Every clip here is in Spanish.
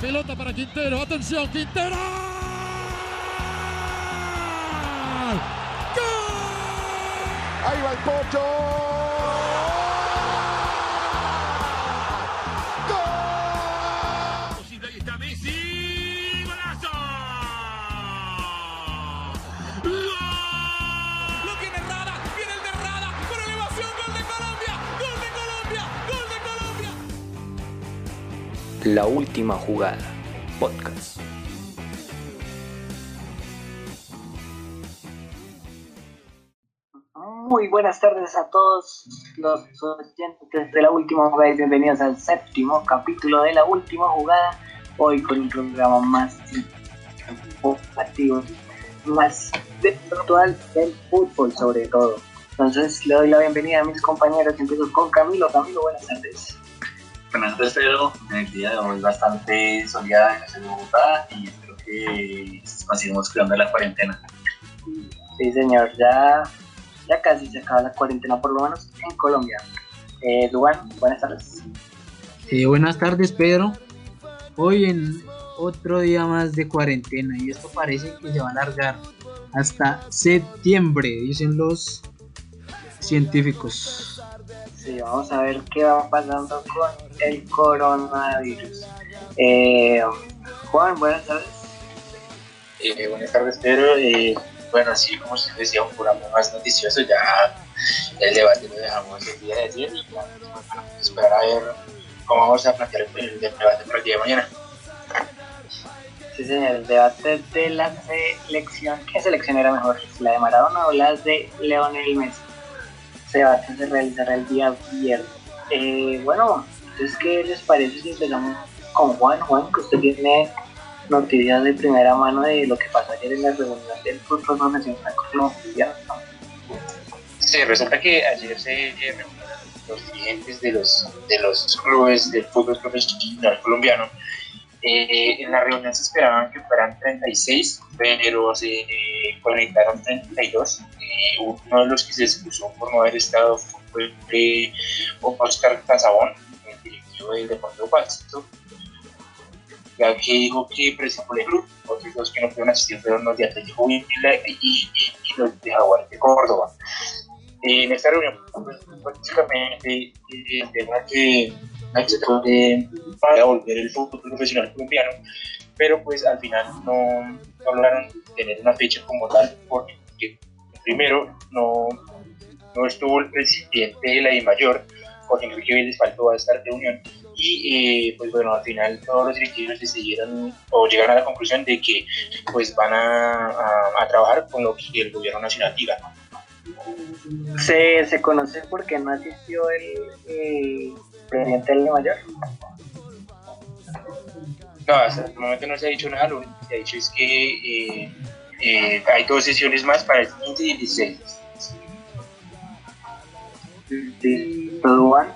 Pelota para Quintero. Atención, Quintero. ¡Gol! Ahí va el La última jugada. Podcast. Muy buenas tardes a todos los oyentes de la última jugada y bienvenidos al séptimo capítulo de la última jugada. Hoy con un programa más informativo, más virtual del fútbol sobre todo. Entonces le doy la bienvenida a mis compañeros. Empiezo con Camilo. Camilo, buenas tardes. Buenas tardes, Pedro. El día de hoy bastante soleada en la ciudad de Bogotá y espero que nos sigamos cuidando de la cuarentena. Sí, señor, ya, ya casi se acaba la cuarentena, por lo menos en Colombia. Eh, Duan, buenas tardes. Eh, buenas tardes, Pedro. Hoy en otro día más de cuarentena y esto parece que se va a alargar hasta septiembre, dicen los científicos. Sí, vamos a ver qué va pasando con el coronavirus. Eh, Juan, buenas tardes. Eh, buenas tardes, Pedro. Eh, bueno, así como usted decía, un programa más noticioso, ya el debate lo dejamos el día de ayer y ya esperar a ver cómo vamos a plantear el, el debate para el día de mañana. Sí, señor, el debate de la selección. ¿Qué selección era mejor? ¿La de Maradona o la de Leonel Messi? Debate se realizará el día viernes. Eh, bueno, entonces, ¿qué les parece si empezamos con Juan? Juan, que usted tiene noticias de primera mano de lo que pasó ayer en la reunión del fútbol profesional colombiano. Sí, resulta que ayer se reunieron los dirigentes de los, de los clubes del fútbol profesional colombiano. Eh, en la reunión se esperaban que fueran 36, pero se eh, conectaron 32. Eh, uno de los que se excusó por no haber estado fue eh, Oscar Casabón, el directivo del Deportivo Pasto, ya que dijo que presentó el club. Otros dos que no pudieron asistir fueron los de Atlético y, y, y, los de Jaguares de Córdoba. en esta reunión, pues, prácticamente el tema que de para volver el fútbol profesional colombiano, pero pues al final no, no lograron tener una fecha como tal, porque primero no, no estuvo el presidente de la DIMAYOR, Jorge Enrique Vélez faltó a esta reunión, y eh, pues bueno, al final todos los directivos decidieron o llegaron a la conclusión de que pues van a, a, trabajar con lo que el gobierno nacional diga. Se, se conoce porque no asistió el, el presidente del mayor. No, hasta el momento no se ha dicho nada, lo único que se ha dicho es que eh, eh, hay dos sesiones más para el 15 y el 16. Sí, ¿todo van?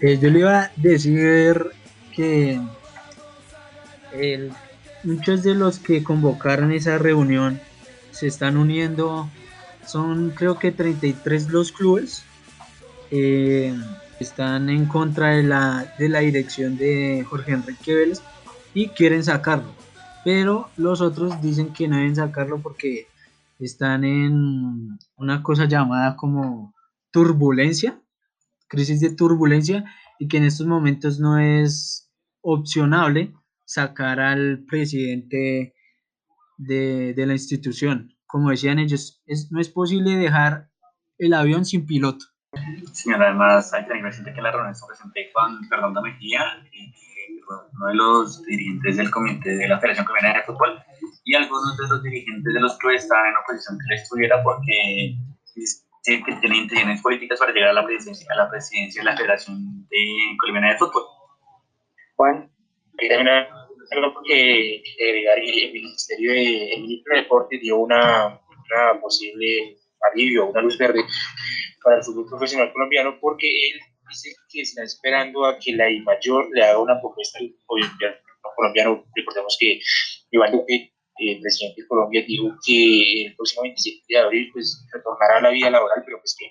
Eh, yo le iba a decir que el- muchos de los que convocaron esa reunión se están uniendo, son creo que 33 los clubes, eh, están en contra de la, de la dirección de Jorge Enrique Vélez y quieren sacarlo, pero los otros dicen que no deben sacarlo porque están en una cosa llamada como turbulencia, crisis de turbulencia y que en estos momentos no es opcionable sacar al presidente de, de la institución. Como decían ellos, es- no es posible dejar el avión sin piloto. Señor, además hay que tener presente que la reunión se presenté con Fernando Mejía, eh, uno de los dirigentes del comité de la Federación Colombiana de Fútbol, y algunos de los dirigentes de los clubes estaban en oposición que él estuviera porque dicen que tiene intenciones políticas para llegar a la presidencia, a la presidencia de la Federación de Colombiana de Fútbol. Juan, Y también algo que que agregar, el Ministerio de, el ministro de Deporte dio una, una posible alivio, una luz verde para el fútbol profesional colombiano porque él dice que está esperando a que la I mayor le haga una propuesta al gobierno colombiano. Recordemos que Iván Duque el presidente de Colombia dijo que el próximo 27 de abril pues retornará a la vida laboral, pero pues que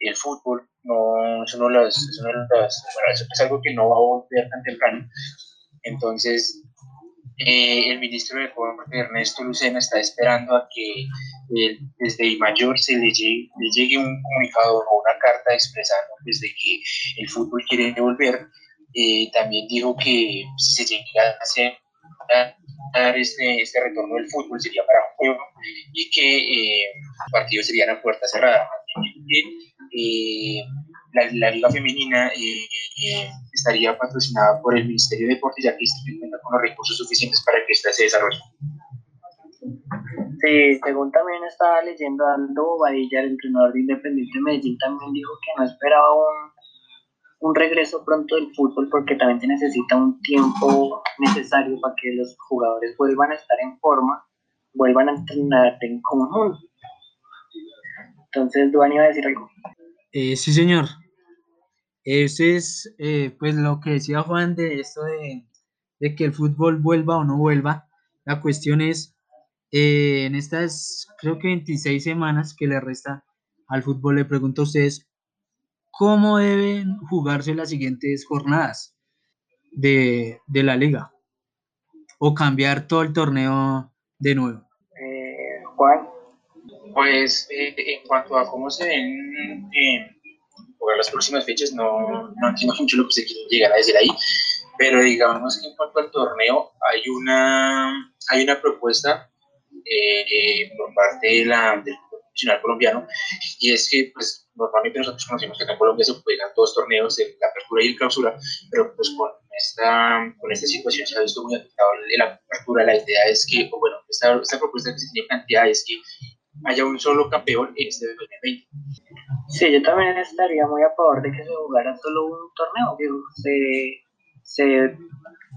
el fútbol no, eso no las, eso no las, bueno, eso es algo que no va a volver tan temprano. Entonces, eh, el ministro de Deportes, Ernesto Lucena, está esperando a que eh, desde mayor se le llegue, le llegue, un comunicado o una carta expresando desde que el fútbol quiere volver. Eh, también dijo que si se llega a hacer este, este retorno del fútbol sería para un juego y que eh, los partidos serían a puerta cerrada. Eh, la, la, Liga Femenina eh, eh, estaría patrocinada por el Ministerio de Deportes, ya que se cuenta con los recursos suficientes para que ésta se desarrolle. Sí, según también estaba leyendo Aldo Bobadilla, el entrenador de Independiente Medellín, también dijo que no esperaba un un regreso pronto del fútbol porque también se necesita un tiempo necesario para que los jugadores vuelvan a estar en forma, vuelvan a entrenar en conjunto. Entonces, Duan iba a decir algo. Eh, sí, señor. Ese es eh, pues lo que decía Juan de esto de, de, que el fútbol vuelva o no vuelva. La cuestión es, eh, en estas creo que 26 semanas que le resta al fútbol, le pregunto a ustedes, cómo deben jugarse las siguientes jornadas de, de la liga o cambiar todo el torneo de nuevo. Eh, Juan. Pues en cuanto a cómo se ven eh, jugar las próximas fechas, no, no entiendo mucho lo que se quiere llegar a decir ahí, pero digamos que en cuanto al torneo hay una, hay una propuesta eh, por parte de la, del Nacional Colombiano y es que pues normalmente nosotros conocemos que acá en Colombia se juegan dos torneos, de la apertura y el clausura, pero pues con esta, con esta situación se ha visto muy afectado la apertura. La idea es que, o bueno, esta, esta propuesta que se tiene planteada es que haya un solo campeón en este 2020. Sí, yo también estaría muy a favor de que se jugara solo un torneo, que se, se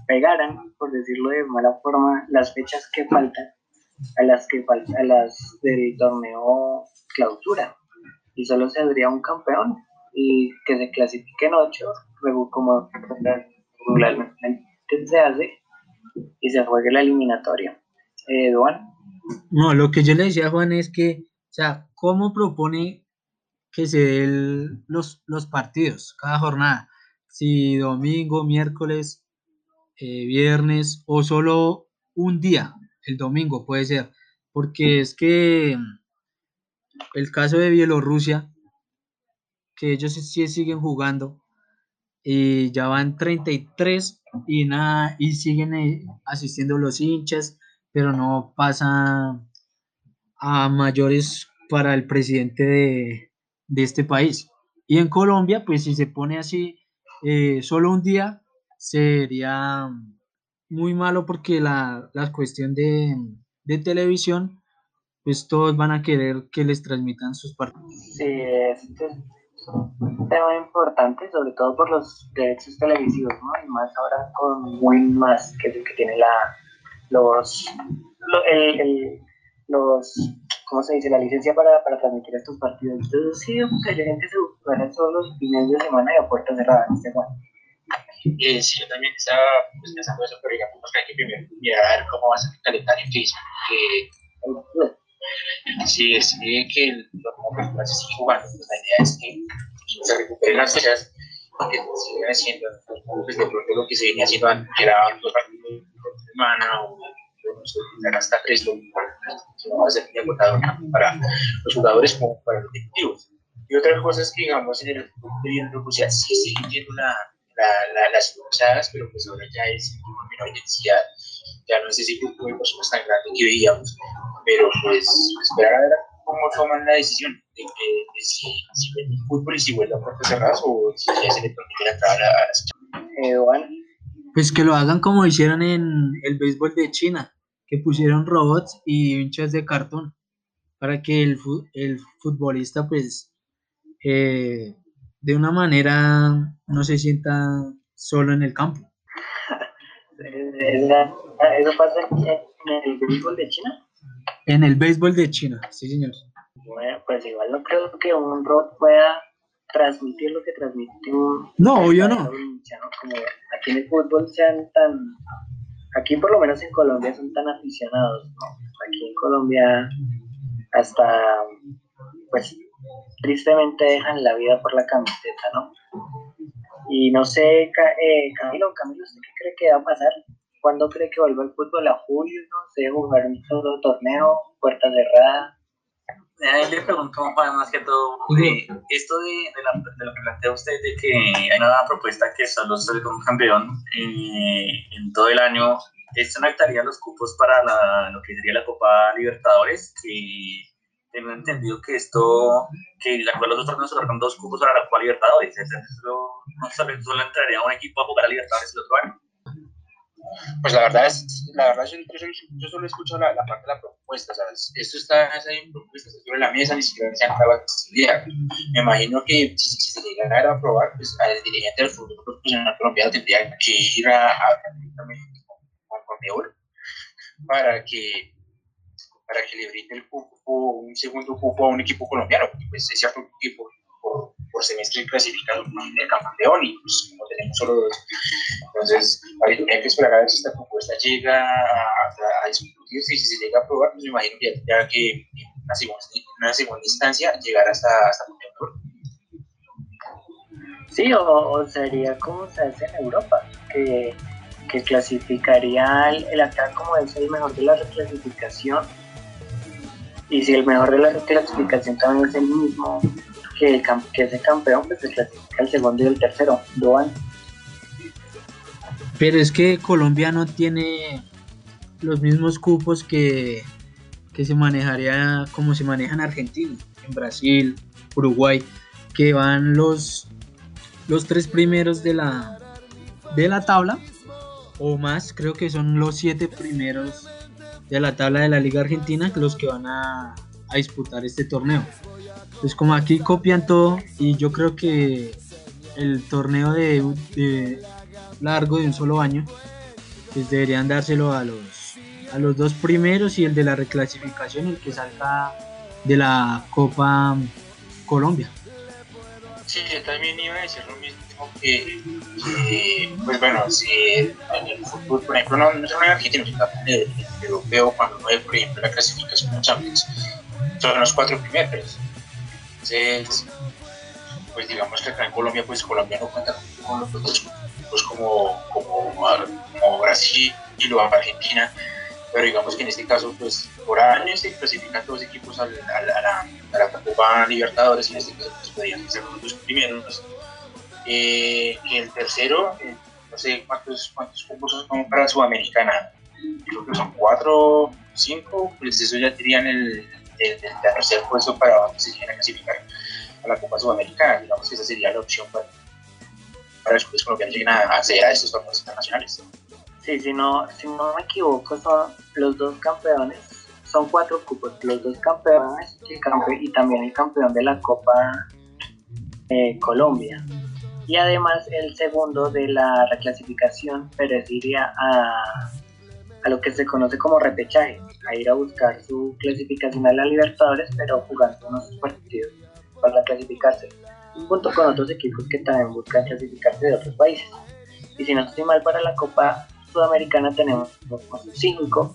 pegaran, por decirlo de mala forma, las fechas que faltan a las que a las del torneo clausura y solo saldría un campeón y que se clasifiquen ocho, luego como regularmente se hace y se juegue la eliminatoria. Eh, No, lo que yo le decía a Juan es que, o sea, ¿cómo propone que se den los, los partidos cada jornada? Si domingo, miércoles, eh, viernes o solo un día, el domingo puede ser, porque es que el caso de Bielorrusia, que ellos sí siguen jugando, y ya van 33 y nada, y siguen eh, asistiendo los hinchas, pero no pasa a mayores para el presidente de, este país. Y en Colombia, pues si se pone así, eh, solo un día sería muy malo porque la, cuestión de, de televisión pues todos van a querer que les transmitan sus partidos. Sí, este es un tema importante, sobre todo por los derechos televisivos, ¿no? Y más ahora con Win Más, que es el que tiene la, los, el, el, los, ¿cómo se dice? La licencia para, para transmitir estos partidos. Entonces sí, la gente se buscará todos los fines de semana y a puerta cerrada, este Juan. Eh, sí, yo también estaba pues, pensando eso, pero digamos que hay que primero mirar a ver cómo va a ser el calendario que que si decide que el torneo se sigue jugando, pues la idea es que se recuperen las fechas que se sigan haciendo, pues de pronto lo que se venía haciendo antes, era dos partidos por semana o hasta tres, ser muy agotador para los jugadores como para los directivos. Y otra cosa es que, digamos, en el fútbol de Rusia sí siguen yendo la, la, la, las cruzadas, pero pues ahora ya es una menor densidad, ya no es ese grupo de personas tan grande que veíamos, pero pues esperar a ver cómo toman la decisión de, de, si, si ven el fútbol y si vuelven a puertas cerradas o si ya se le permite entrar a, a las eh, Pues que lo hagan como hicieron en el béisbol de China, que pusieron robots y hinchas de cartón para que el, el futbolista pues eh, de una manera no se sienta solo en el campo. ¿Eso pasa en el béisbol de China? En el béisbol de China, sí, señor. Bueno, pues igual no creo que un robot pueda transmitir lo que transmite un. No, obvio no. Como aquí en el fútbol sean tan aquí por lo menos en Colombia son tan aficionados, ¿no? Aquí en Colombia hasta, pues, tristemente dejan la vida por la camiseta, ¿no? Y no sé, eh, Camilo, Camilo, ¿usted qué cree que va a pasar? ¿Cuándo cree que vuelva el fútbol a julio? ¿Se debe jugar un solo torneo, puerta cerrada? Ahí le pregunto más que todo, eh, esto de, de, la, de, lo que plantea usted, de que hay una propuesta que solo se un campeón eh, en todo el año, ¿esto no los cupos para la, lo que sería la Copa Libertadores? Que tengo entendido que esto, que la cual los dos torneos otorgan dos cupos para la Copa Libertadores, no solo, solo entraría un equipo a jugar a Libertadores el otro año. Pues la verdad es, la verdad yo, yo, yo solo escucho la, la, parte de la propuesta. Esto está, hay propuestas sobre la mesa, ni siquiera se han acabado de estudiar. Me imagino que si, se llegara a aprobar, pues al dirigente del fútbol profesional colombiano tendría que ir a, a, a Conmebol para que para que le brinde el cupo, un segundo cupo a un equipo colombiano, porque pues es cierto que por, semestre clasificado el campeón y pues como tenemos solo dos, entonces hay que esperar a ver si esta propuesta llega a, a, y si se llega a aprobar, pues me imagino que ya que en una segunda, instancia llegar hasta, hasta. Sí, o, sería como se hace en Europa, que, que clasificaría el, el acá como es el mejor de la reclasificación y si el mejor de la clasificación también es el mismo que, que ese campeón, pues se clasifica el segundo y el tercero, lo Pero es que Colombia no tiene los mismos cupos que, que se manejaría como se maneja en Argentina, en Brasil, Uruguay, que van los, los tres primeros de la, de la tabla, o más, creo que son los siete primeros de la tabla de la Liga Argentina los que van a, a disputar este torneo. Pues como aquí copian todo y yo creo que el torneo de, largo de un solo año, pues deberían dárselo a los, a los dos primeros y el de la reclasificación, el que salga de la Copa Colombia. Sí, yo también iba a decir lo mismo que, que pues bueno, si en el fútbol, por ejemplo, no, no en Argentina, sino en el europeo, cuando no hay, por ejemplo, la clasificación de Champions, son los cuatro primeros. Entonces, pues digamos que acá en Colombia, pues Colombia no cuenta con los otros pues como, como, como Brasil y luego Argentina, pero digamos que en este caso, pues por año se clasifican dos equipos a la, a Copa Libertadores, y en este caso pues, podrían ser los dos primeros. Eh, y el tercero, eh, no sé cuántos, cuántos cupos son para Sudamericana, creo que son cuatro, cinco, pues eso ya dirían el, el, el tercer puesto para si se quieren clasificar a la Copa Sudamericana. Digamos que esa sería la opción para, para los clubes colombianos lleguen a acceder a estos torneos internacionales. Sí, si no, si no me equivoco, son los dos campeones, son cuatro cupos, los dos campeones y, campe y también el campeón de la Copa eh, Colombia. Y además el segundo de la reclasificación pereciría a, a lo que se conoce como repechaje, a ir a buscar su clasificación a la Libertadores, pero jugando unos partidos para clasificarse, junto con otros equipos que también buscan clasificarse de otros países. Y si no estoy mal, para la Copa Sudamericana tenemos cinco,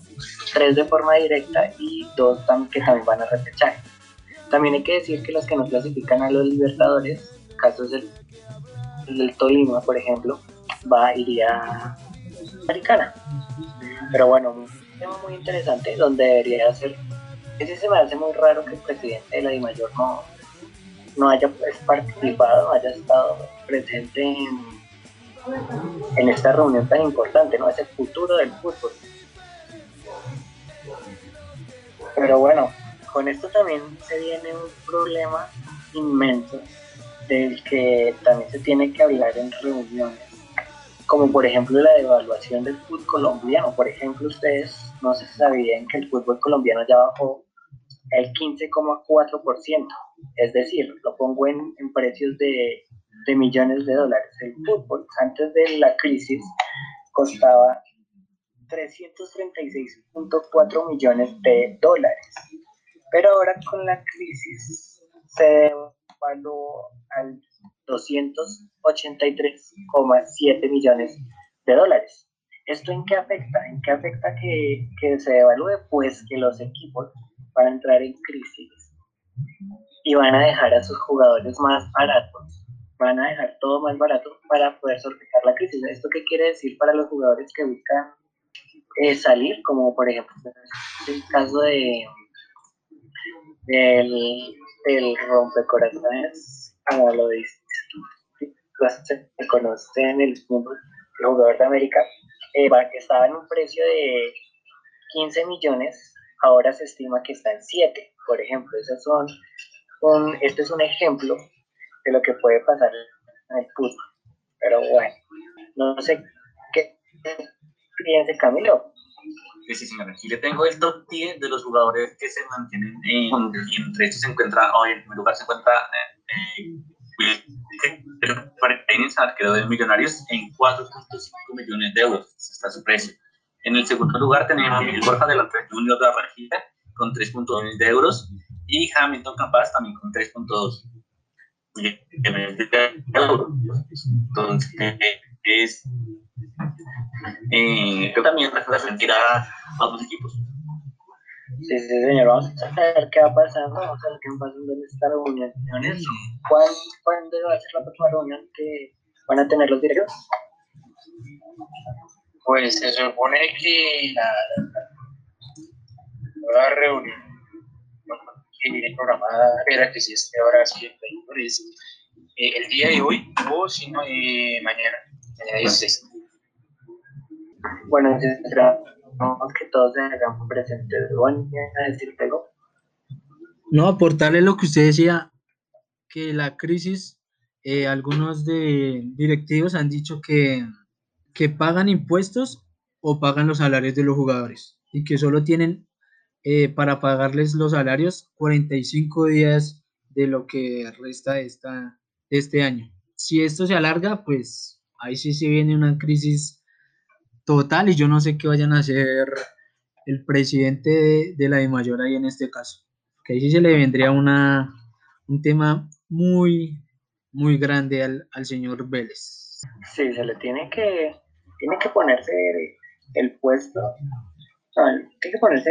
tres de forma directa y dos que también van a repechaje. También hay que decir que los que no clasifican a los Libertadores, casos del, del Tolima, por ejemplo, va iría a Americana. Pero bueno, tema muy interesante donde debería ser. Ese se me hace muy raro que el presidente de la DIMAYOR no, no haya pues, participado, haya estado presente en, en esta reunión tan importante, ¿no? Es el futuro del fútbol. Pero bueno, con esto también se viene un problema inmenso del que también se tiene que hablar en reuniones como por ejemplo la devaluación del fútbol colombiano. Por ejemplo, ustedes no se sabían que el fútbol colombiano ya bajó el 15,4%. Es decir, lo pongo en, en precios de, de, millones de dólares. El fútbol antes de la crisis costaba 336.4 millones de dólares. Pero ahora con la crisis se devaluó al 283,7 millones de dólares. ¿Esto en qué afecta? ¿En qué afecta que, que se evalúe? Pues que los equipos van a entrar en crisis y van a dejar a sus jugadores más baratos, van a dejar todo más barato para poder sortear la crisis. ¿Esto qué quiere decir para los jugadores que buscan eh, salir? Como por ejemplo el caso de del, del rompecorazones, como lo dice, se conoce en el mundo, el jugador de América, eh, estaba en un precio de 15 millones, ahora se estima que está en 7, por ejemplo. Esos son un, este es un ejemplo de lo que puede pasar en el fútbol. Pero bueno, no sé qué piensa Camilo. Sí, sí, señor. Aquí le tengo el top 10 de los jugadores que se mantienen en, y entre estos se encuentra, hoy en primer lugar se encuentra eh, el arquero de Millonarios en 4.5 millones de euros. Está su precio. En el segundo lugar tenemos Miguel Borja delante de Junior de Barranquilla con 3.2 millones de euros y Hamilton Campas también con 3.2 millones de euros. Entonces, es eh, creo también referir a, otros equipos. Sí, sí, señor. Vamos a ver qué va pasando. Vamos a ver qué va pasando en esta reunión. ¿Cuándo, ¿Cuándo va a ser la próxima reunión que van a tener los directivos? Pues se supone que la, nueva reunión que viene programada era que si es que ahora sí es eh, el día de hoy o si no eh, mañana, mañana 16. Bueno, esperamos que todos se hagan presentes. Bueno, a decir algo? No, aportarle lo que usted decía, que la crisis, eh, algunos de directivos han dicho que, que pagan impuestos o pagan los salarios de los jugadores y que solo tienen eh, para pagarles los salarios 45 días de lo que resta de, esta, este año. Si esto se alarga, pues ahí sí se viene una crisis total y yo no sé qué vayan a hacer el presidente de, la de mayor ahí en este caso. Que ahí sí se le vendría una, un tema muy, muy grande al, al señor Vélez. Sí, se le tiene que, tiene que ponerse el, puesto, tiene que ponerse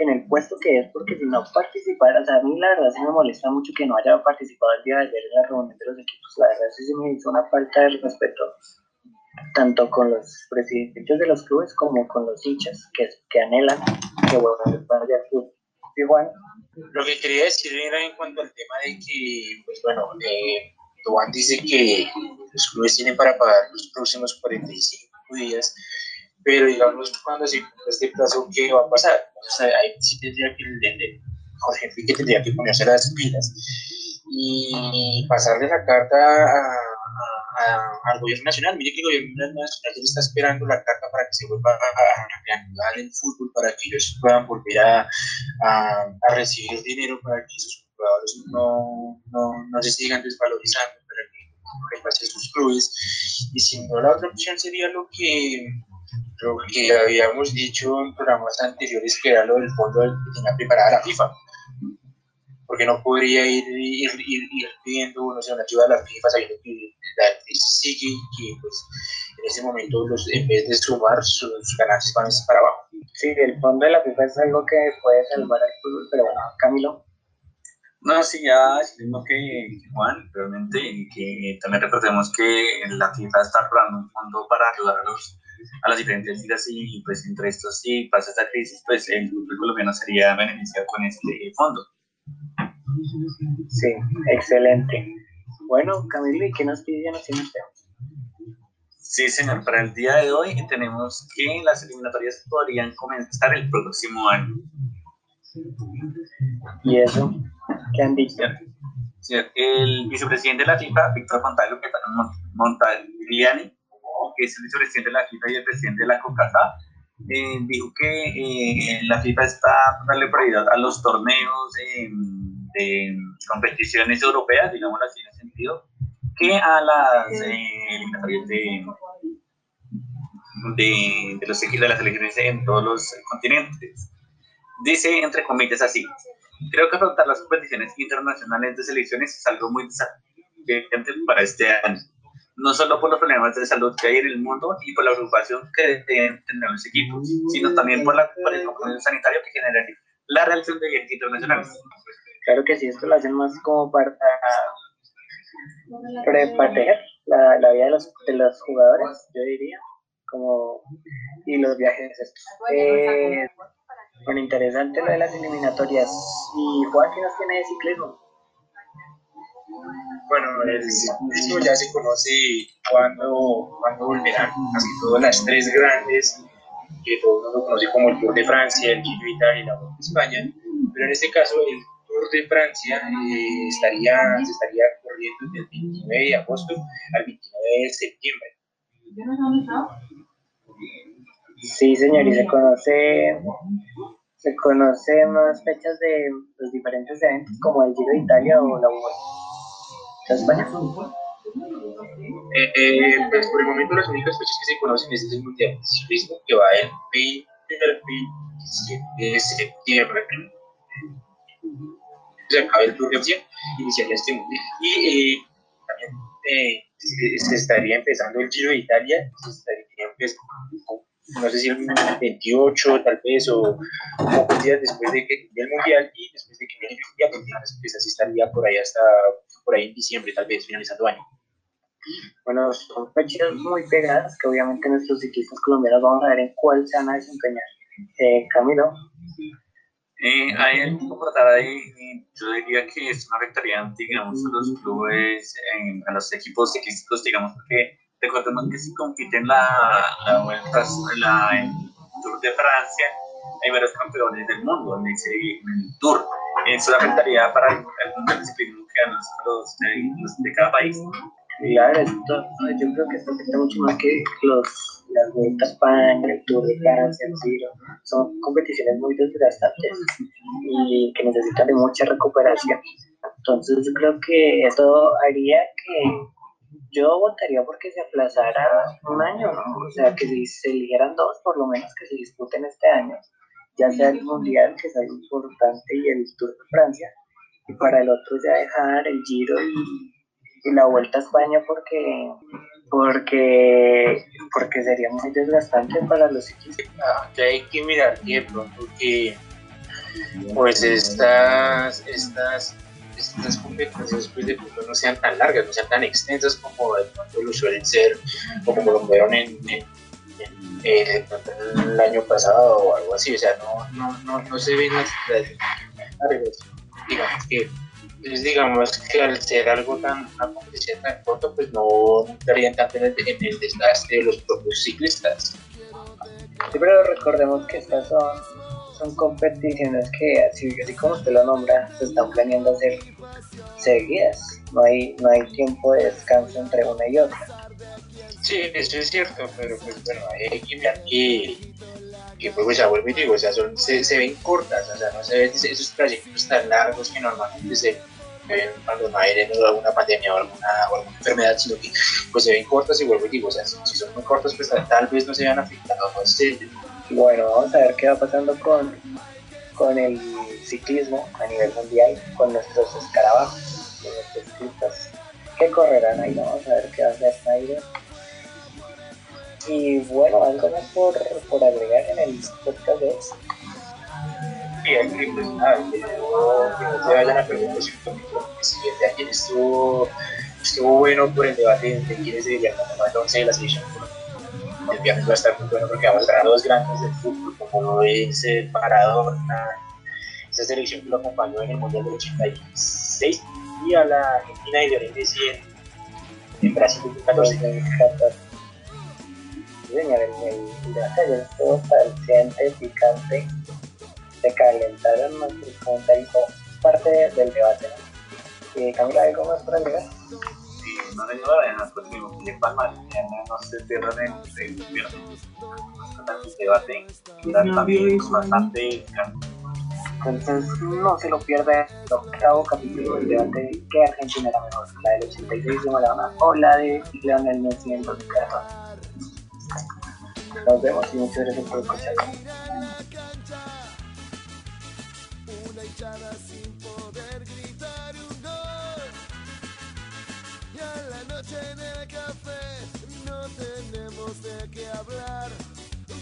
en el puesto que es, porque si no participar, o sea, a mí la verdad sí me molesta mucho que no haya participado el día de ayer en la reunión de los equipos, la verdad sí se me hizo una falta de respeto tanto con los presidentes de los clubes como con los hinchas que, que anhelan que vuelvan al club. Igual. Lo que quería decir era en cuanto al tema de que, pues bueno, eh, dice que los clubes tienen para pagar los próximos 45 días, pero digamos, cuando se este plazo, ¿qué va a pasar? O sea, ahí sí tendría que, Jorge Enrique tendría que ponerse las pilas y pasarle la carta a al gobierno nacional. Mire que el gobierno nacional ya está esperando la carta para que se vuelva a, reanudar el fútbol, para que ellos puedan volver a, a, recibir dinero, para que sus jugadores no, no, no se sigan desvalorizando, para que repasen sus clubes. Y si no, la otra opción sería lo que lo que habíamos dicho en programas anteriores, que era lo del fondo que tenía preparada la FIFA porque no podría ir, ir, ir, pidiendo no sé, una ayuda a la FIFA sabiendo que crisis sigue y que pues, en ese momento los, en vez de sumar sus ganancias van para abajo. Sí, el fondo de la FIFA es algo que puede salvar al fútbol, pero bueno, Camilo. No, sí, ya sino que Juan, realmente, que también recordemos que la FIFA está probando un fondo para ayudar a, los, a las diferentes ligas y pues entre estos, si pasa esta crisis, pues el fútbol colombiano sería beneficiado con este fondo. Sí, excelente. Bueno, Camilo, ¿y qué nos pide usted? Sí, señor, para el día de hoy tenemos que las eliminatorias podrían comenzar el próximo año. ¿Y eso? ¿Qué han dicho? el vicepresidente de la FIFA, Víctor Montagliani, que es el vicepresidente de la FIFA y el presidente de la CONCACAF, eh, dijo que eh, la FIFA está dándole prioridad a los torneos de competiciones europeas, digamos así en ese sentido, que a las eh, eliminatorias de, de, los equipos de las selecciones en todos los continentes. Dice, entre comillas, así, creo que afrontar las competiciones internacionales de selecciones es algo muy desafiante para este año. no solo por los problemas de salud que hay en el mundo y por la preocupación que deben tener los equipos, sino también por, la, por el compromiso sanitario que genera la realización de internacionales. Claro que sí, esto lo hacen más como para preparar la, vida de los, de los jugadores, yo diría, como y los viajes estos. Eh, bueno, interesante lo de las eliminatorias. ¿Y Juan qué nos tiene de ciclismo? Bueno, el ciclismo ya se conoce cuando, cuando volverán, casi todas las tres grandes, que todo el mundo conoce como el Tour de Francia, el Giro de Italia y la Vuelta de España, pero en este caso el Tour de Francia eh, estaría, se estaría corriendo desde el 29 de agosto al 29 de septiembre. Sí, señor, y se conoce, se conoce más fechas de los diferentes eventos como el Giro de Italia o la Vuelta de España. Eh, eh, pues por el momento las únicas fechas que se conocen es el Mundial de Ciclismo que va el 20 al 27 de septiembre. Se acaba el Tour de Francia y iniciaría este Mundial. Y eh, también eh, se, se estaría empezando el Giro de Italia, se estaría empezando no sé si el 28 tal vez o pocos días después de que el mundial y después de que viene el mundial pues así estaría por ahí hasta por ahí en diciembre tal vez finalizando año. Bueno son fechas muy pegadas que obviamente nuestros ciclistas colombianos vamos a ver en cuál se van a desempeñar. Eh, Camilo eh, hay algo que tratar ahí, yo diría que es una afectaría, digamos, a los clubes, a los equipos ciclísticos, digamos, porque Recordemos que si compiten la, la vuelta, la, el Tour de Francia, hay varios campeones del mundo en, ese, en el Tour. Eso afectaría para el, el ciclismo que los, los, los, de cada país. Claro, esto, yo creo que esto afecta mucho más que los, las vueltas España, el Tour de Francia, el Giro. Son competiciones muy desgastantes y que necesitan de mucha recuperación. Entonces creo que esto haría que yo votaría porque se aplazara un año. O sea, que si se eligieran dos, por lo menos que se disputen este año, ya sea el Mundial, que es algo importante, y el Tour de Francia, y para el otro ya dejar el Giro y, la Vuelta a España porque porque porque sería muy desgastante para los equipos. Ah, hay que mirar que de pronto que pues estas estas estas competencias pues, de pronto no sean tan largas, no sean tan extensas como de pronto lo suelen ser o como lo fueron en, el año pasado o algo así, o sea, no, no, no, no se ven las, largas. Digamos que, pues, digamos que al ser algo tan, competición tan corta, pues no estarían tanto en el, en el desgaste de los propios ciclistas. Sí, pero recordemos que estas son son competiciones que, así, como usted lo nombra, se están planeando hacer seguidas. No hay, no hay tiempo de descanso entre una y otra. Sí, eso es cierto, pero pues bueno, hay que mirar que, que pues, ya vuelvo y digo, o sea, son, se, se, ven cortas, o sea, no se ven esos trayectos tan largos que normalmente se ven cuando no hay alguna pandemia o alguna, o alguna enfermedad, sino que pues se ven cortas y vuelvo y digo, o sea, si son muy cortas, pues tal vez no se vean afectados, no sé, bueno, vamos a ver qué va pasando con, con el ciclismo a nivel mundial, con nuestros escarabajos, con nuestros ciclistas que correrán ahí. Vamos a ver qué va a hacer Snyder. Y bueno, algo más por, por agregar en el podcast de aquí pues nada, no, se vayan a perder los porque si el de ayer estuvo, estuvo bueno por el debate de quiénes deberían ganar el 11 de la selección. El viaje va a estar muy bueno porque vamos a ganar dos grandes del fútbol, como lo es Maradona, esa selección que lo acompañó en el Mundial del 86, y a la Argentina y Lionel Messi en, en Brasil 2014. Señor, el, el debate ayer estuvo caliente, picante, se calentaron nuestros comentarios, parte del debate. ¿no? Eh, Camila, ¿algo más para agregar? no le ayuda en las próximas Palma no se cierran en el viernes debate también bastante entonces no se lo pierda el octavo capítulo del debate que Argentina era mejor, la del 86 de Maradona o la de Leonel Messi en 2014. Nos vemos y muchas gracias por escuchar. Una hinchada sin poder gritar un gol. Y a la noche en el café no tenemos de qué hablar.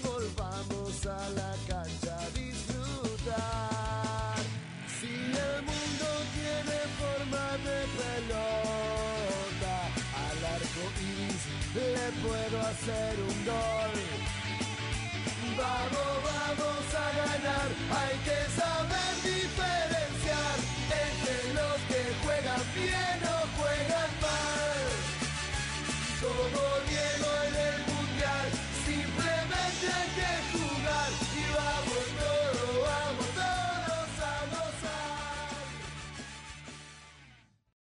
Volvamos a la cancha a disfrutar. Si el mundo tiene forma de reloj. le puedo hacer un gol. Vamos, vamos a ganar, hay que saber diferenciar entre los que juegan bien o juegan mal. Como Diego el